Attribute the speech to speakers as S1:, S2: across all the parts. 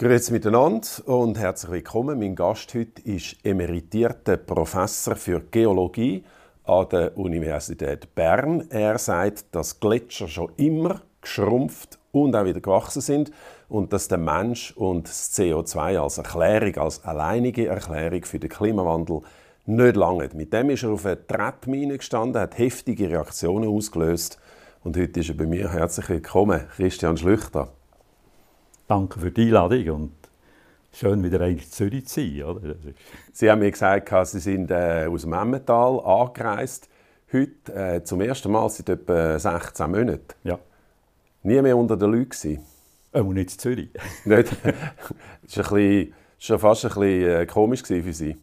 S1: Grüezi miteinander und herzlich willkommen. Mein Gast heute ist emeritierter Professor für Geologie an der Universität Bern. Er sagt, dass Gletscher schon immer geschrumpft und auch wieder gewachsen sind und dass der Mensch und das CO2 als Erklärung, als alleinige Erklärung für den Klimawandel nicht lange. Mit dem ist er auf einer Treppmine gestanden, hat heftige Reaktionen ausgelöst und heute ist er bei mir. Herzlich willkommen, Christian Schlüchter.
S2: Danke für die Einladung und schön wieder in Zürich zu sein. Oder?
S1: Sie haben mir gesagt, Sie sind äh, aus dem Emmental angereist. Heute äh, zum ersten Mal seit etwa 16 Monaten.
S2: Ja.
S1: Nie mehr unter den Leuten
S2: Äh, und nicht in Zürich.
S1: nicht? Das war schon fast ein bisschen äh, komisch für Sie.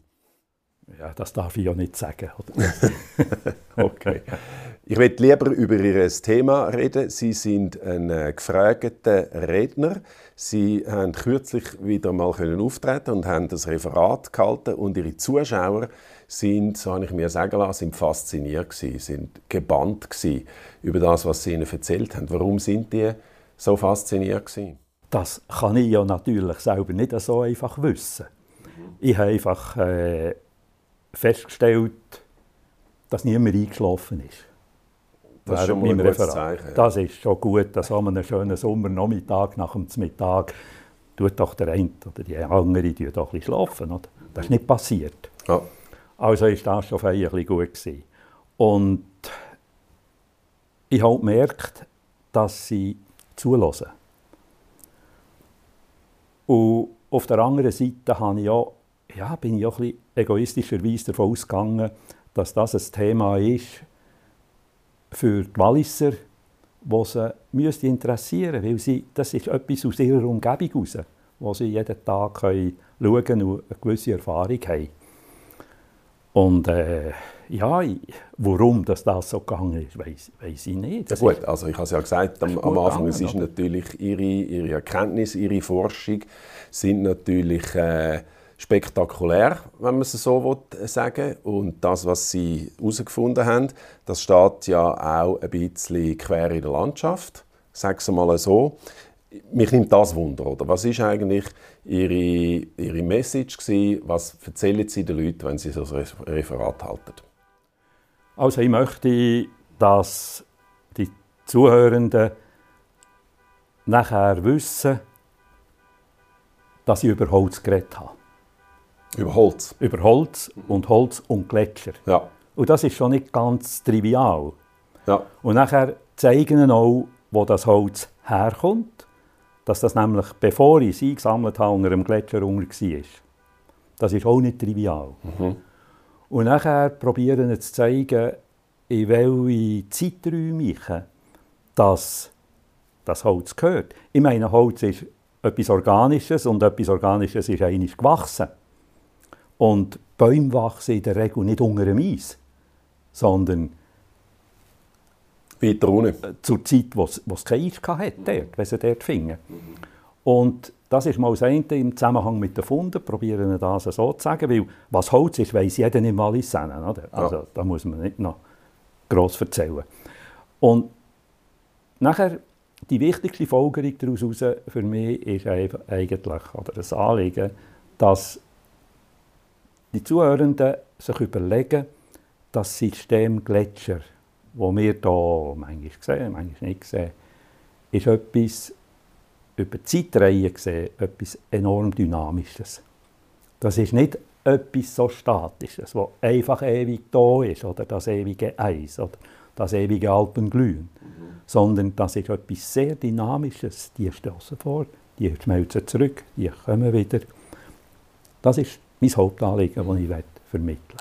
S2: Ja, das darf ich ja nicht sagen.
S1: okay. Ich möchte lieber über Ihr Thema reden. Sie sind ein äh, gefragter Redner. Sie haben kürzlich wieder mal können auftreten und haben das Referat gehalten und Ihre Zuschauer sind, so habe ich mir sagen lassen, sind fasziniert gewesen, sind gebannt gewesen über das, was Sie ihnen erzählt haben. Warum sind die so fasziniert gewesen?
S2: Das kann ich ja natürlich selber nicht so einfach wissen. Ich habe einfach äh, festgestellt, dass niemand eingeschlafen ist.
S1: Das ist schon mal ein gutes Zeichen.
S2: Das ist schon gut, dass an einem schönen Sommernachmittag nach dem Mittag tut doch der eine oder die andere die doch ein schlafen. Oder? Das ist nicht passiert.
S1: Ja.
S2: Also ist das schon bisschen gut gewesen. Und ich habe gemerkt, dass sie zulassen. Und auf der anderen Seite habe ich auch, ja, bin ich auch ein bisschen egoistischerweise davon ausgegangen, dass das ein Thema ist für die Walliser, das sie müsste interessieren weil sie, das ist etwas aus ihrer Umgebung heraus, wo sie jeden Tag können schauen und eine gewisse Erfahrung haben. Und äh, ja, warum das, das so gegangen ist, weiß, weiß ich nicht.
S1: Das ja gut, also ich habe es ja gesagt, am, am Anfang, gegangen, es ist natürlich ihre, ihre Erkenntnis, ihre Forschung sind natürlich äh, spektakulär, wenn man es so sagen will. Und das, was sie herausgefunden haben, das steht ja auch ein bisschen quer in der Landschaft, sagen wir mal so. Mich nimmt das Wunder, oder? Was ist eigentlich Ihre, Ihre Message gewesen? Was erzählen Sie den Leuten, wenn Sie so ein Referat halten?
S2: Also ich möchte, dass die Zuhörenden nachher wissen, dass ich über Holz geredet habe.
S1: Über Holz?
S2: Über Holz und Holz und Gletscher.
S1: Ja.
S2: Und das ist schon nicht ganz trivial.
S1: Ja.
S2: Und nachher zeigen ihnen auch, wo das Holz herkommt, dass das nämlich, bevor ich es eingesammelt habe, unter einem Gletscher unter war. Das ist auch nicht trivial.
S1: Mhm.
S2: Und nachher probieren sie zu zeigen, in welche Zeiträume ich das, das Holz gehört. Ich meine, Holz ist etwas Organisches und etwas Organisches ist eigentlich gewachsen. Und Bäume wachsen in der Regel nicht unter dem Eis, sondern
S1: weiter unten.
S2: Zur Zeit, wo es kein Eis hatte, dort, wenn sie dort fingen. Und das ist mal das eine im Zusammenhang mit den Funden, probieren das so zu sagen, weil was Holz ist, weiss jeder im Wallis oder? Also ja. da muss man nicht noch gross erzählen. Und nachher, die wichtigste Folgerung daraus für mich ist eigentlich, oder das Anliegen, dass die Zuhörenden sich überlegen, das System Gletscher, das wir hier manchmal sehen, manchmal nicht sehen, ist etwas über Zeitreihen gesehen etwas enorm Dynamisches. Das ist nicht etwas so Statisches, das einfach ewig da ist, oder das ewige Eis, oder das ewige Alpenglühen, mhm. sondern das ist etwas sehr Dynamisches. Die stoßen vor, die schmelzen zurück, die kommen wieder. Das ist mein Hauptanliegen, das ich vermitteln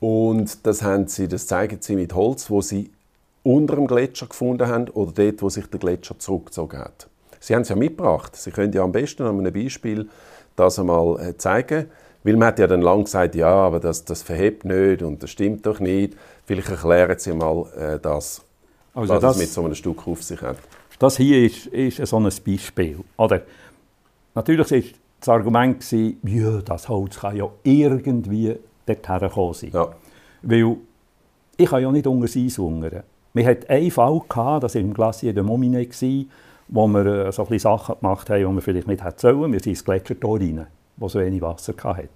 S1: Und das, haben Sie, das zeigen Sie mit Holz, wo Sie unter dem Gletscher gefunden haben oder dort, wo sich der Gletscher zurückgezogen hat. Sie haben es ja mitgebracht. Sie können ja am besten an einem Beispiel das einmal äh, zeigen. Weil man hat ja dann lange gesagt, ja, aber das, das verhebt nicht und das stimmt doch nicht. Vielleicht erklären Sie mal äh, das, also was das, es mit so einem Stück auf sich hat.
S2: Das hier ist, ist so ein Beispiel. Oder, natürlich ist das Argument, gewesen, ja, das Holz kann ja irgendwie dorthin gekommen sein.
S1: Ja.
S2: Weil ich kann ja nicht unter Eis hungern. Wir hatten einen Fall, gehabt, das war im Glacier de Momine, wo wir äh, so ein Sachen gemacht haben, die wir vielleicht nicht hätten sollen. Wir sind ins Gletschertor rein, wo so wenig Wasser hatte.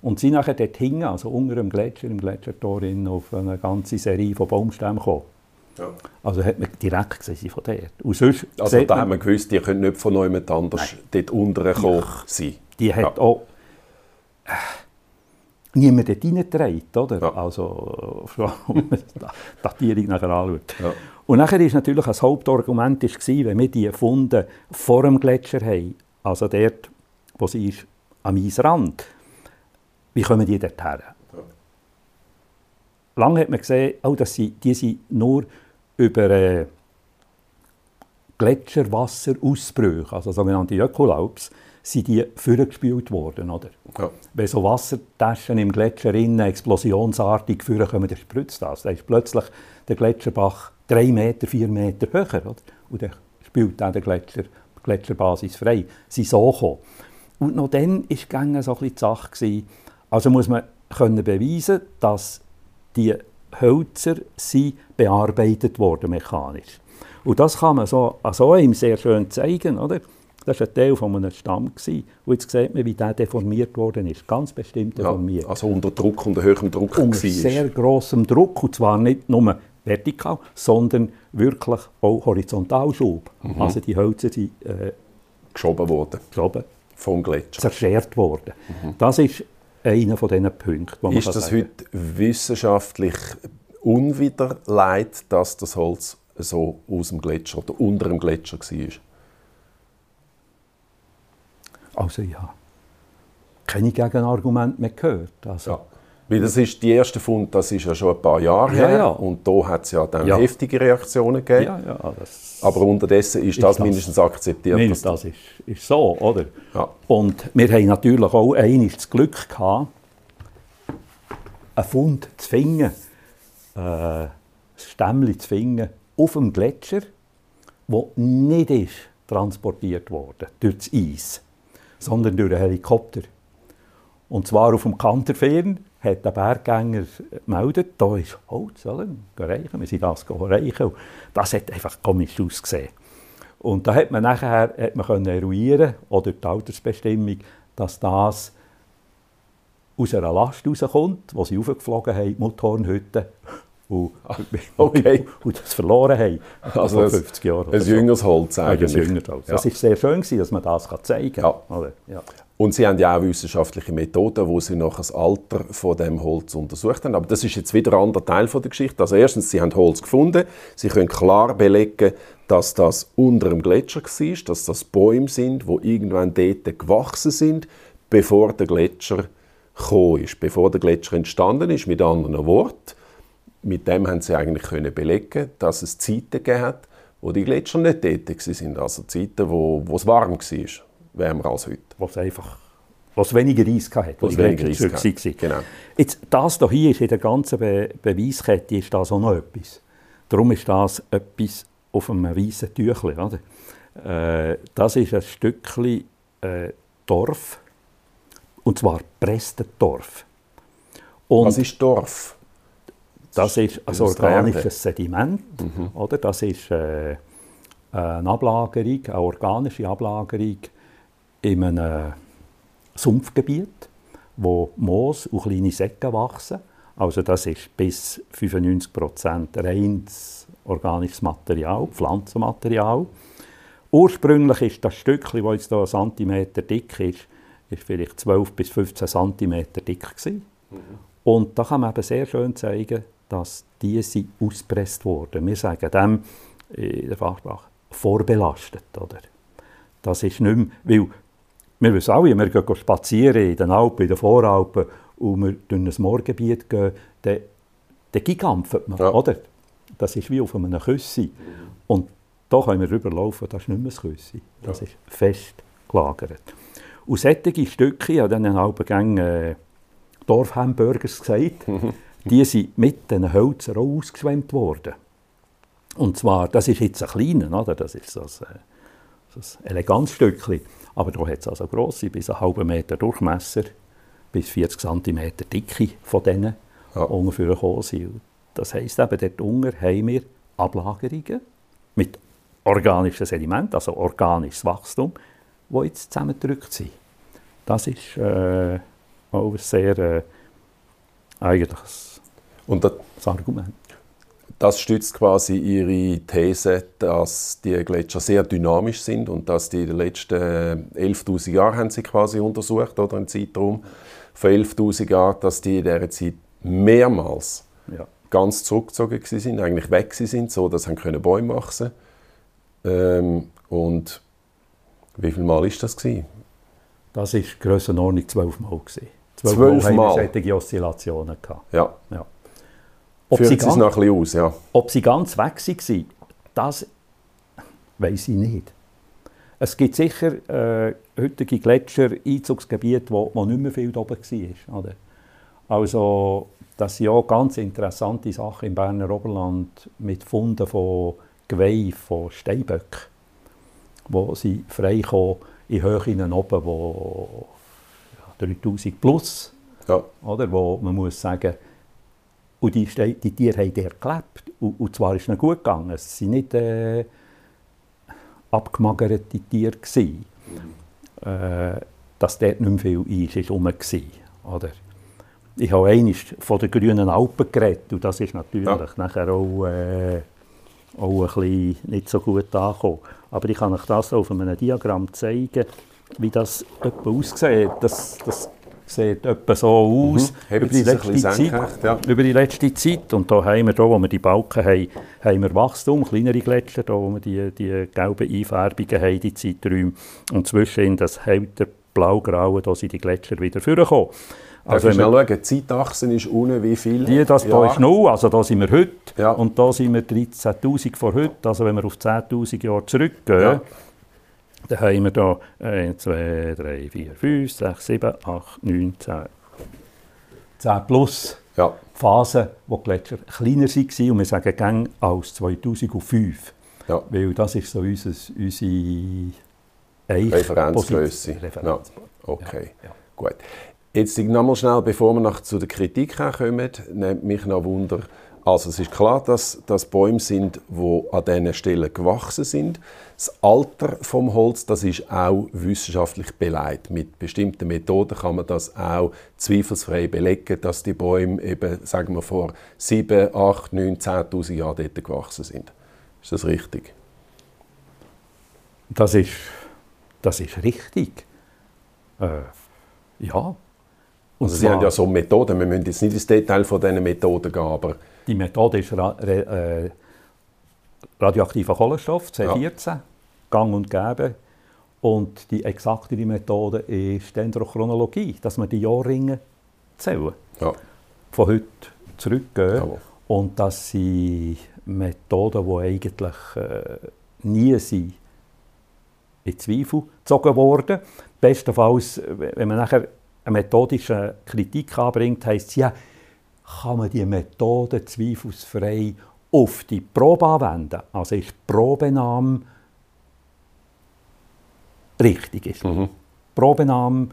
S2: Und sind nachher dort hinten, also unter dem Gletscher, im Gletschertor, auf eine ganze Serie von Baumstämmen gekommen. Ja. Also hat man direkt gesehen von dort.
S1: Und sonst also da haben wir gewusst, die können nicht von jemand anders Nein. dort unten kommen
S2: sein. Die hat ja. auch äh, niemand dort reingetragen, oder? Ja. Also, wenn man die Datierung nachher anschaut. Ja. Und nachher ist natürlich ein Hauptargument ist gewesen, wenn wir die Funde vor dem Gletscher haben, also dort, wo sie ist, am Eisrand, wie kommen die dort her? Lange hat man gesehen, oh, dass sie, die sind nur über äh, Gletscherwasserausbrüche, also sogenannte Ökolaubs, sind die vorgespült worden. Oder? Ja. Wenn so Wassertaschen im Gletscher innen explosionsartig kommen, dann spritzt das. Dann ist plötzlich der Gletscherbach drei Meter, vier Meter höher. Oder? Und dann spült dann der Gletscher, die Gletscherbasis frei. Sie so gekommen. Und noch dann war so ein bisschen die Sache. Also muss man können beweisen, dass die Hölzer sind bearbeitet wurden mechanisch. Und das kann man so an so einem sehr schön zeigen, oder? Das war ein Teil von einem Stamm. Und jetzt sieht man, wie der deformiert worden ist. Ganz bestimmt deformiert.
S1: Ja, also unter Druck, unter höherem Druck.
S2: Unter sehr grossem Druck. Und zwar nicht nur vertikal, sondern wirklich auch Horizontalschub. Mhm. Also die Hölzer sind äh,
S1: geschoben worden.
S2: Geschoben.
S1: Vom Gletscher.
S2: Zerschert worden. Mhm. Das ist einer von diesen Punkten.
S1: Ist das sagen. heute wissenschaftlich unwiderlegt, dass das Holz so aus dem Gletscher oder unter dem Gletscher war?
S2: Also ja, keine Gegenargumente mehr gehört. Also,
S1: ja. Weil das ist die erste Fund, das ist ja schon ein paar Jahre ja, her ja. und da hat es ja dann ja. heftige Reaktionen gegeben. Aber unterdessen ist, ist das, das, mindestens akzeptiert.
S2: Mindestens das ist, ist so, oder? Und wir haben natürlich auch einmal das Glück gehabt, einen Fund zu finden, äh, ein Stämmchen zu finden auf dem Gletscher, der nicht ist transportiert wurde durch das Eis, sondern durch einen Helikopter. Und zwar auf dem Kanterfern hat der Berggänger gemeldet, da ist Holz, sollen wir reichen, wir sind das reichen. Das hat einfach komisch ausgesehen. Und da hat man nachher hat man können eruieren oder die Altersbestimmung, dass das aus einer Last rauskommt, die sie aufgeflogen haben, die Motornhütte, und, okay. und, das verloren haben.
S1: Also vor 50 Jahren. Ein jüngeres Holz
S2: eigentlich. Ein jüngeres Holz. Ja. Das war sehr schön, dass man das zeigen kann. Ja.
S1: Ja. Und Sie haben ja auch wissenschaftliche Methoden, wo Sie noch das Alter von dem Holz untersucht haben. Aber das ist jetzt wieder ein anderer Teil der Geschichte. Also erstens, Sie haben Holz gefunden. Sie können klar belegen, dass das unter dem Gletscher war, dass das Bäume sind, wo irgendwann dort gewachsen sind, bevor der Gletscher gekommen ist, bevor der Gletscher entstanden ist. Mit anderen Worten, mit dem haben sie eigentlich können belegen, dass es Zeiten gegeben hat, wo die Gletscher nicht tätig sind. Also Zeiten, wo, wo es warm war, wärmer als heute.
S2: Wo es einfach was weniger Eis hatte,
S1: die Gletscher zurück waren.
S2: Genau. Jetzt, das hier ist in der ganzen Be Beweiskette ist das auch noch etwas. Darum ist das etwas auf einem weißen Tüchlein. Oder? Äh, das ist ein Stückchen äh, Dorf, und zwar Prestendorf.
S1: Was ist Dorf?
S2: Das ist ein organisches Sediment. Mhm. Oder? Das ist äh, eine Ablagerung, eine organische Ablagerung in einem Sumpfgebiet, wo Moos und kleine Säcke wachsen. Also das ist bis 95% reines organisches Material, Pflanzenmaterial. Ursprünglich ist das Stückchen, das jetzt hier einen Zentimeter dick ist, ist vielleicht 12 bis 15 cm dick gewesen. Mhm. Und da kann man eben sehr schön zeigen, dass diese ausgepresst wurden. Wir sagen dem in der Fachsprache vorbelastet. Oder? Das ist nicht mehr, weil wir wissen alle, wir gehen spazieren in den Alpen, in den Voralpen und wir durch ein Moorgebiet gehen, dann, dann gigampft man, ja. oder? Das ist wie auf einem Küssi. Und da können wir rüberlaufen, das ist nicht mehr ein Küssi. Das ja. ist fest gelagert. Und solche Stücke, ich habe dann in den Alpengängen äh, Dorfhamburgers gesagt, die sind mit den Hölzern auch ausgeschwemmt worden. Und zwar, das ist jetzt ein kleiner, oder? das ist so ein, so ein Eleganzstückchen, aber da hat es also grosse, bis einen halben Meter Durchmesser, bis 40 cm Dicke von denen ja. ungefähr gekommen sind. Das heisst eben, dort unten haben wir Ablagerungen mit organisches Sediment, also organisches Wachstum, wo jetzt zusammengedrückt sind. Das ist äh, auch ein sehr äh, eigentlich
S1: Und das, Argument. Das stützt quasi Ihre These, dass die Gletscher sehr dynamisch sind und dass die in den letzten 11.000 Jahren haben Sie quasi untersucht, oder einen Zeitraum von 11.000 Jahren, dass die in dieser Zeit mehrmals ja. ganz zurückgezogen sind, eigentlich weg sind, so dass sie Bäume wachsen ähm, Und wie viele Mal ist das gewesen?
S2: Das war Grössenordnung zwölfmal.
S1: Zwölf, zwölf Mal,
S2: Mal. haben solche Oszillationen gehabt.
S1: Ja. ja. Ob Führt sie ganz, noch ein bisschen aus, ja.
S2: Ob sie ganz weg waren, das weiß ich nicht. Es gibt sicher äh, heutige Gletscher, Einzugsgebiete, wo, wo nicht mehr viel oben war. Oder? Also, das sind ja ganz interessante Sachen im Berner Oberland mit Funden von Geweih, von Steinböcken, wo sie frei in Höhen oben, wo 3000 plus, ja. oder, wo man muss sagen, und die, die Tiere haben dort gelebt. Und, und zwar ist es ihnen gut gegangen. Es waren nicht äh, abgemagerte Tiere. Gewesen. Mhm. Äh, dass dort nicht mehr viel Eis war, war. Oder? Ich habe einmal von den grünen Alpen geredet. Und das ist natürlich ja. nachher auch, äh, auch ein bisschen nicht so gut angekommen. Aber ich kann euch das auf einem Diagramm zeigen, wie das aussieht. Das, das sieht etwa so aus mhm. über, die letzte Zeit, ja. über die letzte Zeit. Und da haben wir, da, wo wir die Balken haben, haben wir Wachstum, kleinere Gletscher, da, wo wir die, die gelben Einfärbungen haben, die Zeiträume. Und zwischen das hält der blau-graue, da sind die Gletscher wieder vorgekommen.
S1: Also wenn wir schauen, die Zeitachse ist unten wie viel?
S2: Die, das hier ist null, also da sind wir heute. Ja. Und da sind wir 13'000 vor heute. Also wenn wir auf 10'000 Jahre zurückgehen, ja dann haben wir hier 1, 2, 3, 4, 5, 6, 7, 8, 9, 10. 10 plus ja. Phasen, wo die Gletscher kleiner waren und wir sagen gang als 2005. Ja. Weil das ist so unser, unsere
S1: Referenzgröße. Ja. Okay, ja. gut. Jetzt nochmal schnell, bevor wir noch zu der Kritik kommen, nimmt mich noch Wunder, also es ist klar, dass das Bäume sind, wo an diesen Stellen gewachsen sind. Das Alter vom Holz, das ist auch wissenschaftlich beleidigt. Mit bestimmten Methoden kann man das auch zweifelsfrei belegen, dass die Bäume eben, sagen wir, vor 7, 8, 9, 10'000 Jahren dort gewachsen sind. Ist das richtig?
S2: Das ist, das ist richtig. Äh, ja.
S1: Und also Sie haben ja so Methoden, wir müssen jetzt nicht ins Detail von diesen Methoden gehen, aber
S2: die Methode ist ra äh, radioaktiver Kohlenstoff, C14, ja. gang und gäbe. Und die exaktere Methode ist Dendrochronologie, dass wir die Jahrringe zählen. Ja. Von heute zurückgehen. Ja. Und das sind Methoden, die eigentlich äh, nie sind in Zweifel gezogen wurden. Bestenfalls, wenn man nachher eine methodische Kritik anbringt, heisst es ja, kann man die Methode zweifelsfrei auf die Probe anwenden. Also ist die Probenahme richtig ist. Mhm. Probenahme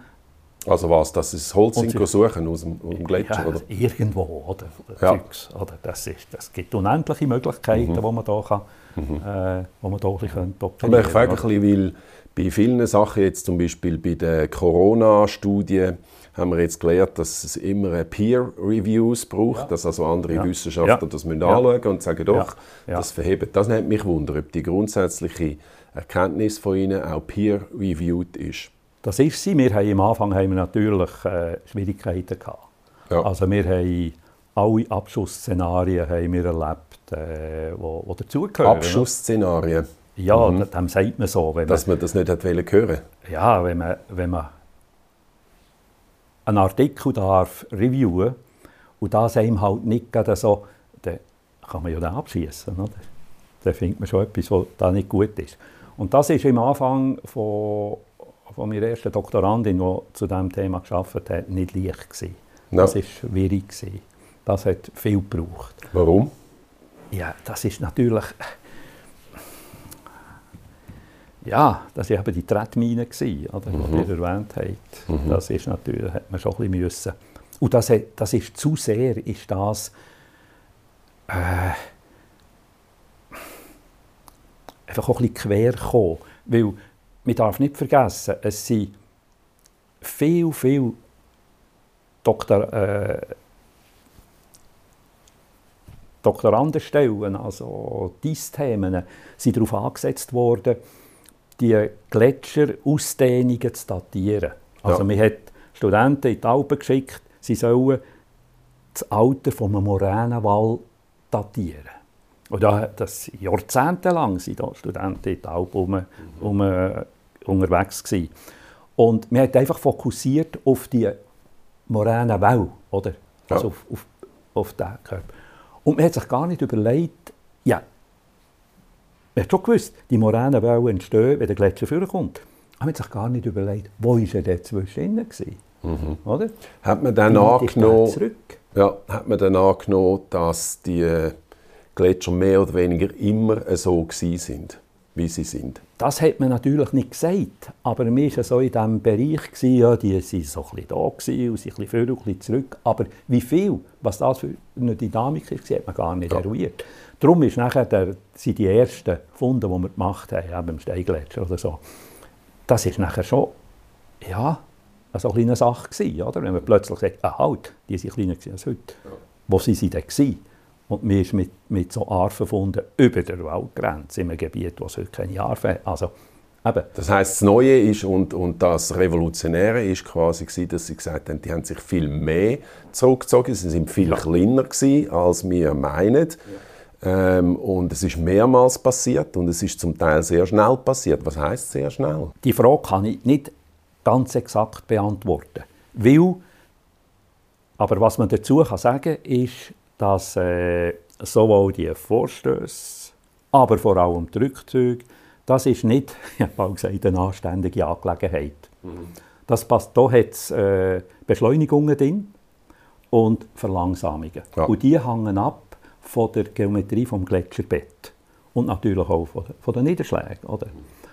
S1: also was, dass sie das Holz suchen aus dem, aus dem Gletscher? Ja, oder?
S2: Irgendwo, oder? Ja. Zeugs, oder? Das, ist, das gibt unendliche Möglichkeiten, mhm. wo man da kann, mhm. äh, wo man da ein bisschen
S1: Aber ich frage ein bisschen, weil bei vielen Sachen, jetzt zum Beispiel bei der Corona-Studie, haben wir jetzt gelernt, dass es immer Peer-Reviews braucht, ja. dass also andere ja. Wissenschaftler ja. das müssen anschauen und sagen, doch, das verhebt. Das nimmt mich wunder, ob die grundsätzliche Erkenntnis von Ihnen auch peer-reviewed ist.
S2: Das ist sie. Wir haben am Anfang haben wir natürlich äh, Schwierigkeiten gehabt. Also wir haben alle Abschussszenarien haben wir erlebt, äh, wo, wo dazugehören.
S1: Abschussszenarien?
S2: Ja, mhm. dem sagt man so.
S1: Dass man, man das nicht hat hören
S2: Ja, wenn man, wenn man einen Artikel darf reviewen und das einem halt nicht gerade so, dann kann man ja den abschießen. Oder? Dann findet man schon etwas, was da nicht gut ist. Und das ist am Anfang von, von meiner ersten Doktorandin, die zu diesem Thema gearbeitet hat, nicht leicht gewesen. No. Das war schwierig. Gewesen. Das hat viel gebraucht.
S1: Warum?
S2: Ja, das ist natürlich ja, das war eben die Tretmine, oder, mhm. die ihr erwähnt habt. Mhm. Das ist natürlich, hat man schon ein bisschen müssen. Und das, das ist zu sehr, ist das äh, einfach auch ein bisschen quer gekommen. Weil man darf nicht vergessen, es sind viel, viel Doktor, äh, Doktorandenstellen, also diese Themen, sind darauf angesetzt worden, die Gletscher-Ausdehnungen zu datieren. Also ja. man hat Studenten in die Alpen geschickt, sie sollen das Alter von einem Moränenwall datieren. Und das jahrzehntelang sind da Studenten in den Alpen um, um, uh, unterwegs gewesen. Und man hat einfach fokussiert auf die Moränenwelle, oder? Ja. Also auf, auf, auf den Körper. Und man hat sich gar nicht überlegt, ja, man hat schon gewusst, die Moränenwellen entstehen, wenn der Gletscher vorkommt. Aber man hat sich gar nicht überlegt, wo war er dazwischen gewesen? Mhm. Oder?
S1: Hat man dann angenommen, ja, hat man dann angenommen, dass die Gletscher mehr oder weniger immer so sind, wie sie sind?
S2: Das hat man natürlich nicht gesagt, aber mir war so in diesem Bereich, ja, die waren so ein bisschen da und sind ein bisschen und ein bisschen zurück. Aber wie viel, was das für eine Dynamik ist, hat man gar nicht ja. eruiert. Darum ist nachher der, sind die ersten Funde, die wir gemacht haben, eben im Steingletscher oder so, das ist nachher schon, ja, so eine kleine Sache gewesen, oder? Wenn man plötzlich sagt, ah, halt, die sind kleiner als heute. Ja. Wo sind sie denn gewesen? Und mir ist mit, mit so Artenfunden über der Waldgrenze in einem Gebiet, wo es heute keine Arten hat. Also,
S1: eben. Das heisst, das Neue ist und, und das Revolutionäre ist quasi gewesen, dass sie gesagt haben, die haben sich viel mehr zurückgezogen, sie sind viel ja. kleiner gewesen, als wir meinen. Ja. Ähm, und es ist mehrmals passiert und es ist zum Teil sehr schnell passiert. Was heißt sehr schnell?
S2: Die Frage kann ich nicht ganz exakt beantworten, weil aber was man dazu kann sagen ist, dass äh, sowohl die Vorstöße, aber vor allem die Rückzüge, das ist nicht, ich habe gesagt, eine anständige Angelegenheit. Mhm. Das passt, da hat es äh, Beschleunigungen drin und Verlangsamungen. Ja. Und die hängen ab von der Geometrie des Gletscherbett und natürlich auch von, von den Niederschlägen. Oder?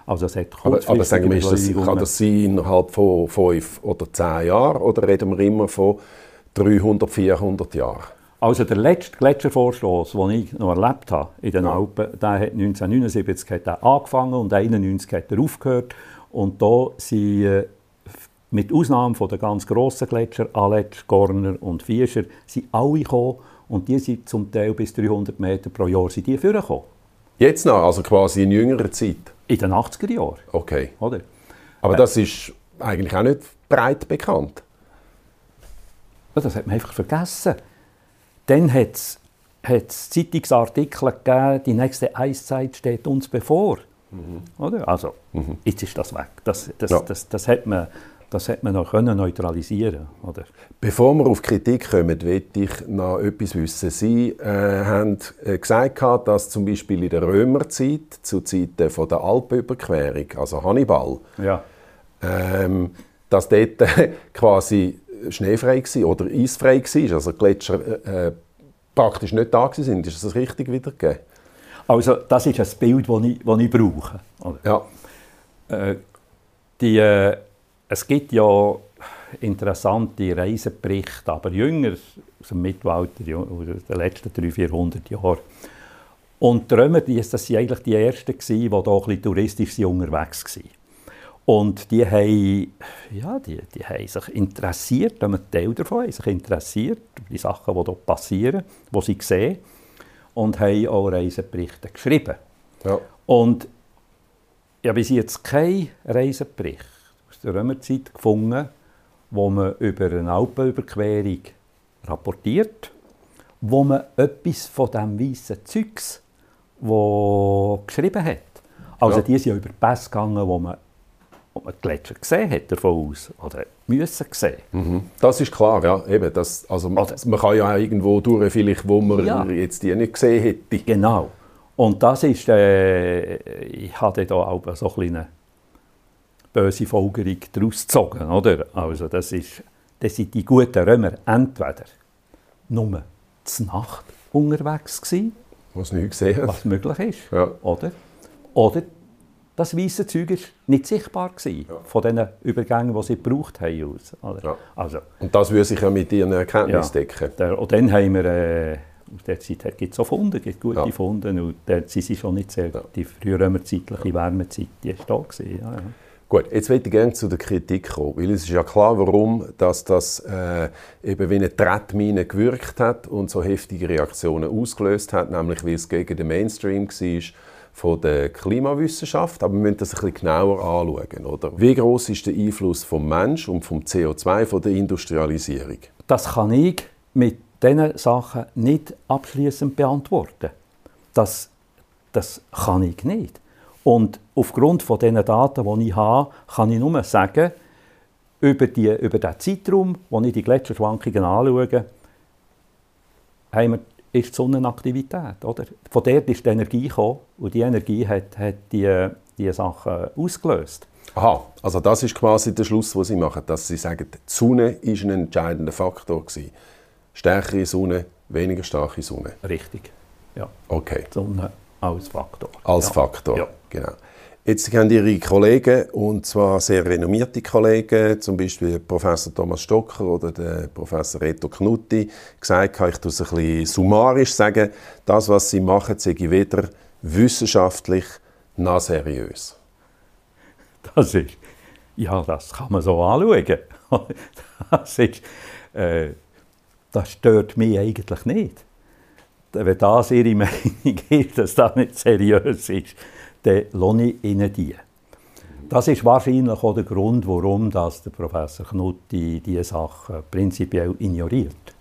S1: Also es hat aber, aber sagen wir, das, kann das sein innerhalb von fünf oder zehn Jahren oder reden wir immer von 300, 400 Jahren?
S2: Also der letzte Gletschervorstoß, den ich noch erlebt habe in den ja. Alpen, der hat 1979 hat er angefangen und 1991 hat er aufgehört. Und da sind äh, mit Ausnahme von der ganz grossen Gletscher, Aletsch, Gorner und Fiescher, sind alle gekommen und die sind zum Teil bis 300 Meter pro Jahr sind die vorgekommen.
S1: Jetzt noch, also quasi in jüngerer Zeit?
S2: In den 80er Jahren.
S1: Okay. Oder? Aber äh, das ist eigentlich auch nicht breit bekannt.
S2: Das hat man einfach vergessen. Dann hat es Zeitungsartikel gegeben, die nächste Eiszeit steht uns bevor. Mhm. Oder? Also, mhm. jetzt ist das weg. Das, das, ja. das, das, hat man, das hat man noch können neutralisieren oder?
S1: Bevor wir auf Kritik kommen, möchte ich noch etwas wissen. Sie äh, haben äh, gesagt, dass zum Beispiel in der Römerzeit, zu Zeiten von der Alpenüberquerung, also Hannibal, ja. ähm, dass dort quasi schneefrei war oder eisfrei war, also Gletscher äh, äh, praktisch nicht da waren. Ist das richtig wiedergegeben?
S2: Also das ist ein Bild, das ich, das ich brauche. Ja. Äh, die, äh, es gibt ja interessante Reiseberichte, aber jünger, aus dem Mittelalter, den letzten 300, 400 Jahren. Und die Römer, das waren eigentlich die Ersten, die hier ein bisschen touristisch unterwegs waren. Und die haben, ja, die, die haben sich interessiert, ein Teil davon haben sich interessiert die Sachen, die hier passieren, die sie sehen und haben auch Reiseberichte geschrieben. Ja. Und ich habe bis jetzt keinen Reisebericht der Römerzeit gefunden, wo man über eine Alpenüberquerung rapportiert, wo man etwas von diesem weißen Zeugs geschrieben hat. Also ja. die sind ja über Pässe gegangen, wo man ob man die Gletscher gesehen hat davon aus oder müssen sehen.
S1: Mhm. Das ist klar, ja. Eben, das, also, oder, man kann ja auch irgendwo durch, vielleicht, wo man ja. jetzt die nicht gesehen hätte.
S2: Genau. Und das ist, äh, ich hatte da auch so eine böse Folgerung daraus gezogen, oder? Also das ist, das sind die guten Römer entweder nur zur Nacht unterwegs gewesen,
S1: was nicht gesehen hat.
S2: was möglich ist, ja. oder? Oder das weiße Zeug war nicht sichtbar gewesen, ja. von den Übergängen, die sie gebraucht haben. Ja.
S1: Also, und das würde sich ja mit Ihren Erkenntnissen decken.
S2: Der, und dann haben wir, äh, Aus der Zeit gibt es auch Funde, gibt gute ja. Funde. Und dort sind sie schon nicht sehr, die frührömerzeitliche ja. Wärmezeit, die ist da gewesen.
S1: Gut, jetzt möchte ich gerne zu der Kritik kommen, weil es ist ja klar, warum dass das äh, eben wie eine Tretmine gewirkt hat und so heftige Reaktionen ausgelöst hat, nämlich weil es gegen den Mainstream war von der Klimawissenschaft, aber wir müssen das ein bisschen genauer anschauen. Oder? Wie groß ist der Einfluss vom Mensch und vom CO2 von der Industrialisierung?
S2: Das kann ich mit diesen Sachen nicht abschließend beantworten. Das, das kann ich nicht. Und aufgrund von den Daten, die ich habe, kann ich nur sagen, über, die, über den Zeitraum, wo ich die Gletscherschwankungen anschaue, haben wir, ist die Sonnenaktivität. Oder? Von dort ist die Energie gekommen und die Energie hat, hat die, die Sachen ausgelöst.
S1: Aha, also das ist quasi der Schluss, den Sie machen, dass Sie sagen, die Sonne ist ein entscheidender Faktor gewesen. Stärkere Sonne, weniger starke Sonne.
S2: Richtig, ja.
S1: Okay.
S2: Die Sonne als Faktor.
S1: Als ja. Faktor, ja. Genau. Jetzt haben Ihre Kollegen, und zwar sehr renommierte Kollegen, zum Beispiel Professor Thomas Stocker oder der Professor Reto Knutti, gesagt, ich das ein bisschen summarisch sagen, das, was sie machen, sei weder wissenschaftlich noch seriös.
S2: Das ist, ja, das kann man so anschauen. Das, ist, äh, das stört mich eigentlich nicht wenn das Ihre Meinung ist, dass das nicht seriös ist, dann lohne ich Ihnen die. Das ist wahrscheinlich auch der Grund, warum das der Professor Knutti diese Sachen prinzipiell ignoriert.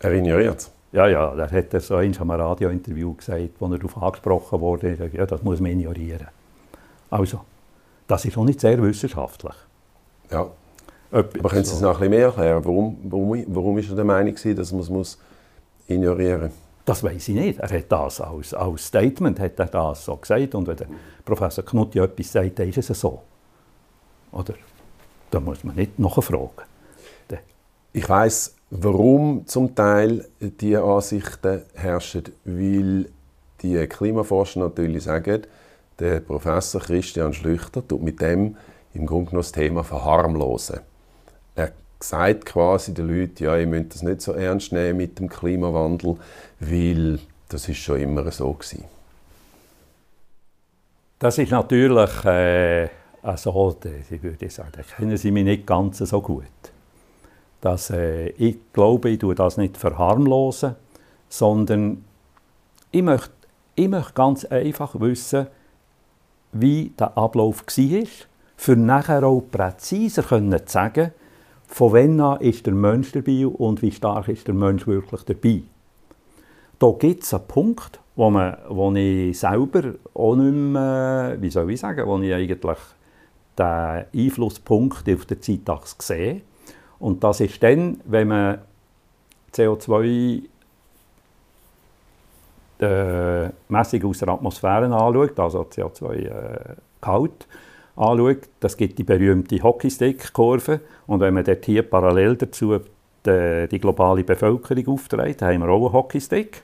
S1: Er ignoriert
S2: Ja, ja, er hat das so in einem Radiointerview gesagt, wo er darauf angesprochen wurde, ja, das muss man ignorieren. Also, das ist auch nicht sehr wissenschaftlich.
S1: Ja. Etwas Aber können Sie es noch ein bisschen mehr erklären? Warum, warum, warum ist er der Meinung, dass man es ignorieren muss?
S2: Das weiß ich nicht. Er hat das als, als Statement hat er das so gesagt. Und wenn der Professor Knutti etwas sagt, dann ist es so. Oder? Da muss man nicht nachfragen.
S1: Ich weiß, warum zum Teil diese Ansichten herrschen. Weil die Klimaforscher natürlich sagen, der Professor Christian Schlüchter tut mit dem im Grunde genommen das Thema verharmlosen. Er sagt quasi den Leuten, ja, ihr müsst das nicht so ernst nehmen mit dem Klimawandel, weil das ist schon immer so gewesen.
S2: Das ist natürlich, äh, also, ich würde sagen, kennen Sie mich nicht ganz so gut. Dass, äh, ich glaube, ich tue das nicht verharmlosen, sondern ich möchte, ich möchte ganz einfach wissen, wie der Ablauf war, für nachher auch präziser können zu sagen, von wann an ist der Mensch dabei und wie stark ist der Mensch wirklich dabei. Da gibt es einen Punkt, wo, man, wo ich selber auch nicht mehr, wie soll ich sagen, wo ich eigentlich den Einflusspunkt auf der Zeitachse sehe. Und das ist dann, wenn man CO2 äh, Messung aus der Atmosphäre anschaut, also CO2-Gehalt, äh, anschaut, das gibt die berühmte Hockeystick-Kurve. Und wenn man dort hier parallel dazu die, die globale Bevölkerung aufträgt, haben wir auch einen Hockeystick.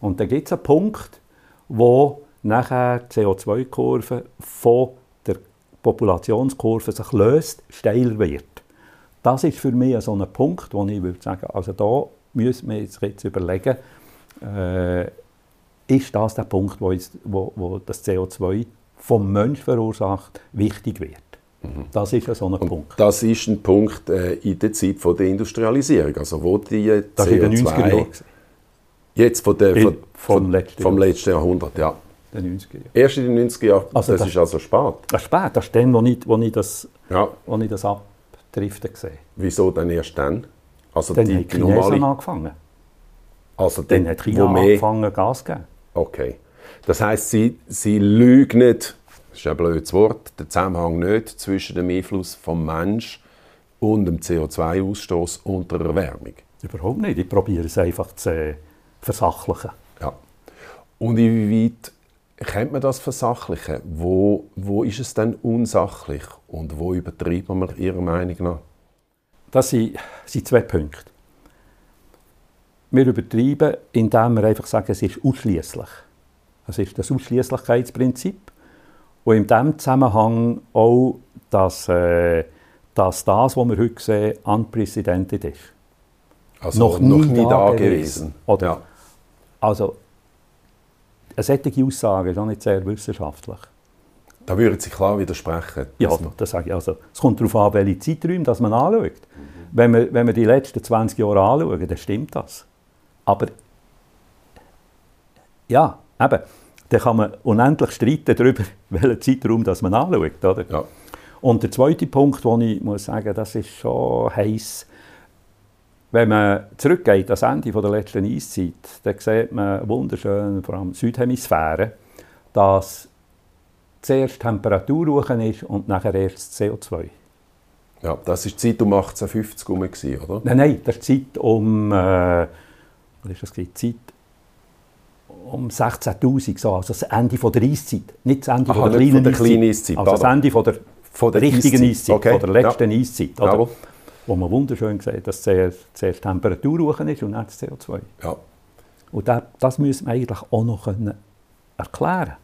S2: Und dann gibt es einen Punkt, wo nachher die CO2-Kurve von der Populationskurve sich löst, steiler wird. Das ist für mich so ein Punkt, wo ich würde sagen, also da müssen wir jetzt überlegen, äh, ist das der Punkt, wo, ist, wo, wo das CO2 vom Mensch verursacht, wichtig wird. Mhm. Das ist so ein Und Punkt.
S1: Das ist ein Punkt äh, in der Zeit von der Industrialisierung, also wo die
S2: das CO2... in den 90er Jahren.
S1: Jetzt von der, von, vom, letzten, vom letzten Jahrhundert, ja.
S2: Den 90er Jahren.
S1: Erst in den 90er Jahren, also das, das, ist also spät.
S2: Das ist spät, das ist dann, wo ich, wo ich das, ja. wo ich das abdriften sehe.
S1: Wieso dann erst dann?
S2: Also dann die, Chinesen normale... angefangen. Also dann, dann hat China mehr... angefangen Gas zu geben.
S1: Okay. Das heißt, sie, sie lügen, das ist ein blödes Wort, den Zusammenhang nicht zwischen dem Einfluss vom Mensch und dem CO2-Ausstoß und der Erwärmung.
S2: Überhaupt nicht. Ich probiere es einfach zu versachlichen.
S1: Ja. Und inwieweit kennt man das Versachlichen? Wo, wo ist es denn unsachlich und wo übertreibt man Ihrer Meinung nach?
S2: Das sind, sind zwei Punkte. Wir übertreiben, indem wir einfach sagen, es ist ausschließlich. Das ist das Ausschließlichkeitsprinzip. Und in diesem Zusammenhang auch, dass, äh, dass das, was wir heute sehen, unprecedented ist.
S1: Also noch nie, noch nie da gewesen.
S2: Oder? Ja. Also, eine solche Aussage ist auch nicht sehr wissenschaftlich.
S1: Da würden Sie klar widersprechen.
S2: Ja, das sage ich. Also, es kommt darauf an, welche Zeiträume das man anschaut. Mhm. Wenn, wir, wenn wir die letzten 20 Jahre anschauen, dann stimmt das. Aber ja, eben, dann kann man unendlich streiten darüber, welchen Zeitraum das man anschaut. Oder?
S1: Ja.
S2: Und der zweite Punkt, den ich muss sagen, das ist schon heiß. Wenn man zurückgeht ans Ende der letzten Eiszeit, dann sieht man wunderschön, vor allem Südhemisphäre, dass zuerst Temperatur hoch ist und nachher erst CO2.
S1: Ja, das war die Zeit um 1850 herum, oder?
S2: Nein, nein, das ist die Zeit um, äh, was ist das, die Zeit um 16'000, so, also das Ende von der Eiszeit, nicht das Ende
S1: Aha,
S2: von der kleinen
S1: Eiszeit,
S2: also das Ende von der,
S1: von der
S2: richtigen
S1: Eiszeit, okay.
S2: von der letzten
S1: ja.
S2: Eiszeit, oder? Wo man wunderschön sieht, dass zuerst, zuerst Temperatur hoch ist und dann das CO2.
S1: Ja.
S2: Und das, das müssen wir eigentlich auch noch können erklären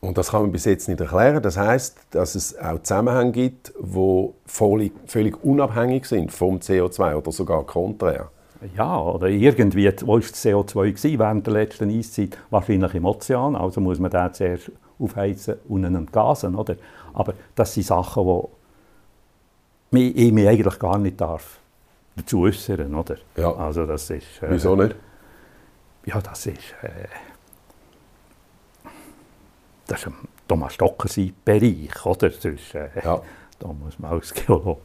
S1: Und das kann man bis jetzt nicht erklären. Das heißt, dass es auch Zusammenhänge gibt, die völlig, völlig unabhängig sind vom CO2 oder sogar konträr.
S2: Ja, oder irgendwie, wo war das CO2 gewesen, während der letzten Eiszeit? Wahrscheinlich im Ozean, also muss man den zuerst aufheizen und ihn entgasen, oder? Aber das sind Sachen, die ich mich eigentlich gar nicht darf dazu äußern, oder?
S1: Ja.
S2: Also das ist... Äh,
S1: Wieso nicht?
S2: Ja, das ist... Äh, das ist ein Thomas Stocker sein Bereich, oder? Sonst, äh,
S1: Ja.
S2: Da muss man als Geolog...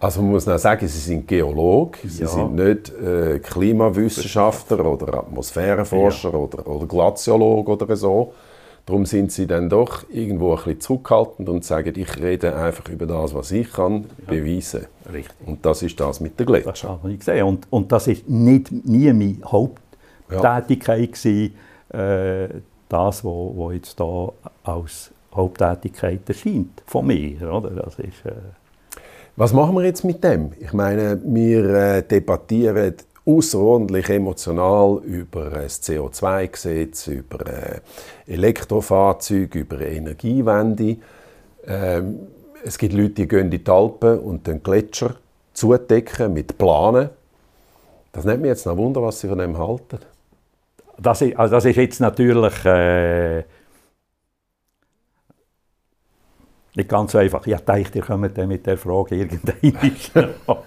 S1: Also man muss noch sagen, Sie sind Geolog, Sie
S2: Ja.
S1: sind nicht äh, Klimawissenschaftler oder Atmosphärenforscher oder, oder Glaziolog oder so. Darum sind Sie dann doch irgendwo ein bisschen zurückhaltend und sagen, ich rede einfach über das, was ich kann beweisen.
S2: Richtig.
S1: Und das ist das mit der
S2: Das
S1: Gletscher.
S2: habe ich gesehen. Und, und das war nicht, nie meine Haupttätigkeit, gewesen, äh, das, was wo, wo jetzt hier als Haupttätigkeit erscheint von mir. Oder? Das ist, äh,
S1: Was machen wir jetzt mit dem? Ich meine, wir äh, debattieren außerordentlich emotional über das CO2-Gesetz, über Elektrofahrzeuge, über Energiewende. Ähm, es gibt Leute, die gehen in die Alpen und den Gletscher zudecken mit Planen. Das nimmt mich jetzt noch Wunder, was Sie von dem halten.
S2: das, ist, also das ist jetzt natürlich äh, nicht ganz so einfach. Ich dachte, ihr kommt mit der Frage irgendwann.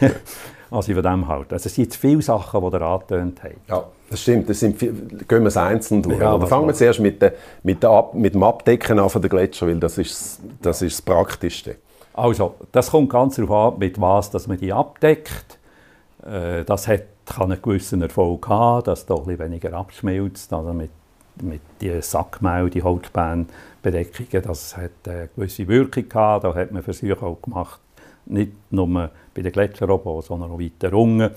S2: was ich von dem halte. Also es sind viele Sachen, die ihr angetönt habt.
S1: Ja, das stimmt. Das sind gehen wir es einzeln durch.
S2: Ja,
S1: fangen wir zuerst mit, der, mit, der Ab, mit dem Abdecken an von der Gletscher, weil das ist, das ist das Praktischste.
S2: Also, das kommt ganz darauf an, mit was dass man die abdeckt. Äh, das hat, kann einen gewissen Erfolg haben, dass da ein bisschen weniger abschmilzt. Also mit, mit den Sackmehl, die Holzspänebedeckungen, das hat eine gewisse Wirkung gehabt. Da hat man Versuche auch gemacht, nicht nur bei den Gletscherrobots, sondern auch weiter unten.